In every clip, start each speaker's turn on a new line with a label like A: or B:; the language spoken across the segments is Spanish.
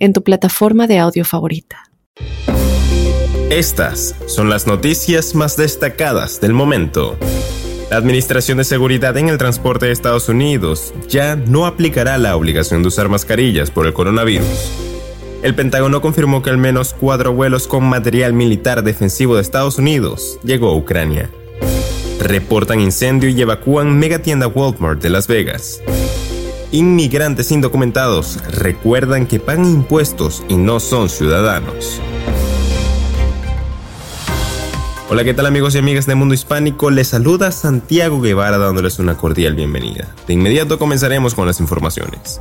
A: en tu plataforma de audio favorita.
B: Estas son las noticias más destacadas del momento. La Administración de Seguridad en el Transporte de Estados Unidos ya no aplicará la obligación de usar mascarillas por el coronavirus. El Pentágono confirmó que al menos cuatro vuelos con material militar defensivo de Estados Unidos llegó a Ucrania. Reportan incendio y evacúan megatienda Walmart de Las Vegas. Inmigrantes indocumentados recuerdan que pagan impuestos y no son ciudadanos. Hola, ¿qué tal amigos y amigas de Mundo Hispánico? Les saluda Santiago Guevara dándoles una cordial bienvenida. De inmediato comenzaremos con las informaciones.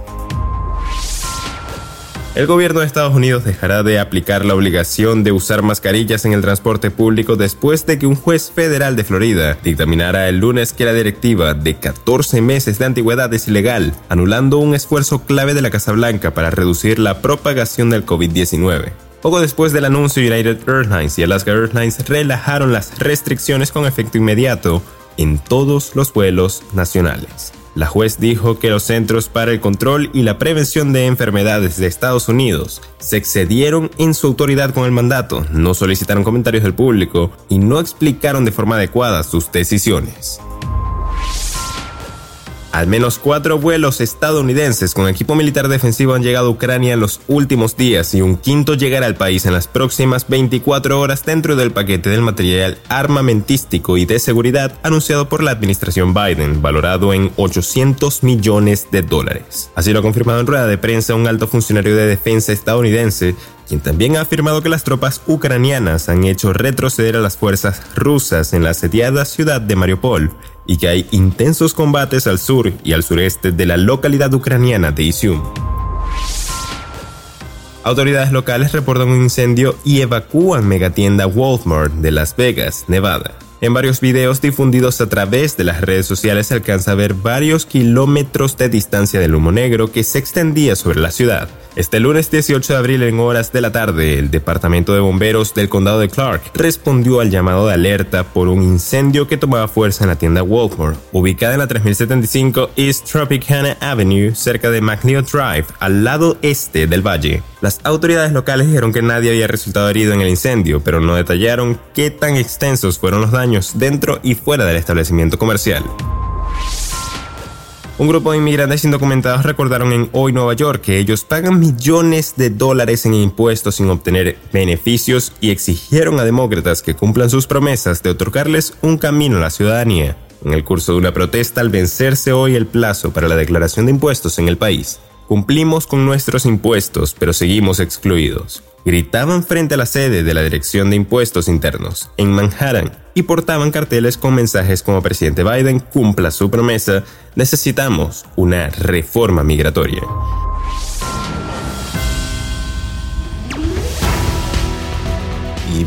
B: El gobierno de Estados Unidos dejará de aplicar la obligación de usar mascarillas en el transporte público después de que un juez federal de Florida dictaminara el lunes que la directiva de 14 meses de antigüedad es ilegal, anulando un esfuerzo clave de la Casa Blanca para reducir la propagación del COVID-19. Poco después del anuncio, United Airlines y Alaska Airlines relajaron las restricciones con efecto inmediato en todos los vuelos nacionales. La juez dijo que los Centros para el Control y la Prevención de Enfermedades de Estados Unidos se excedieron en su autoridad con el mandato, no solicitaron comentarios del público y no explicaron de forma adecuada sus decisiones. Al menos cuatro vuelos estadounidenses con equipo militar defensivo han llegado a Ucrania en los últimos días y un quinto llegará al país en las próximas 24 horas dentro del paquete del material armamentístico y de seguridad anunciado por la administración Biden, valorado en 800 millones de dólares. Así lo ha confirmado en rueda de prensa un alto funcionario de defensa estadounidense quien también ha afirmado que las tropas ucranianas han hecho retroceder a las fuerzas rusas en la asediada ciudad de Mariupol y que hay intensos combates al sur y al sureste de la localidad ucraniana de Izium. Autoridades locales reportan un incendio y evacúan megatienda Walmart de Las Vegas, Nevada. En varios videos difundidos a través de las redes sociales se alcanza a ver varios kilómetros de distancia del humo negro que se extendía sobre la ciudad. Este lunes 18 de abril en horas de la tarde, el Departamento de Bomberos del Condado de Clark respondió al llamado de alerta por un incendio que tomaba fuerza en la tienda Walmart, ubicada en la 3075 East Tropicana Avenue, cerca de McNeil Drive, al lado este del valle. Las autoridades locales dijeron que nadie había resultado herido en el incendio, pero no detallaron qué tan extensos fueron los daños dentro y fuera del establecimiento comercial. Un grupo de inmigrantes indocumentados recordaron en Hoy Nueva York que ellos pagan millones de dólares en impuestos sin obtener beneficios y exigieron a demócratas que cumplan sus promesas de otorgarles un camino a la ciudadanía. En el curso de una protesta al vencerse hoy el plazo para la declaración de impuestos en el país, cumplimos con nuestros impuestos pero seguimos excluidos gritaban frente a la sede de la Dirección de Impuestos Internos en Manhattan y portaban carteles con mensajes como presidente Biden cumpla su promesa, necesitamos una reforma migratoria.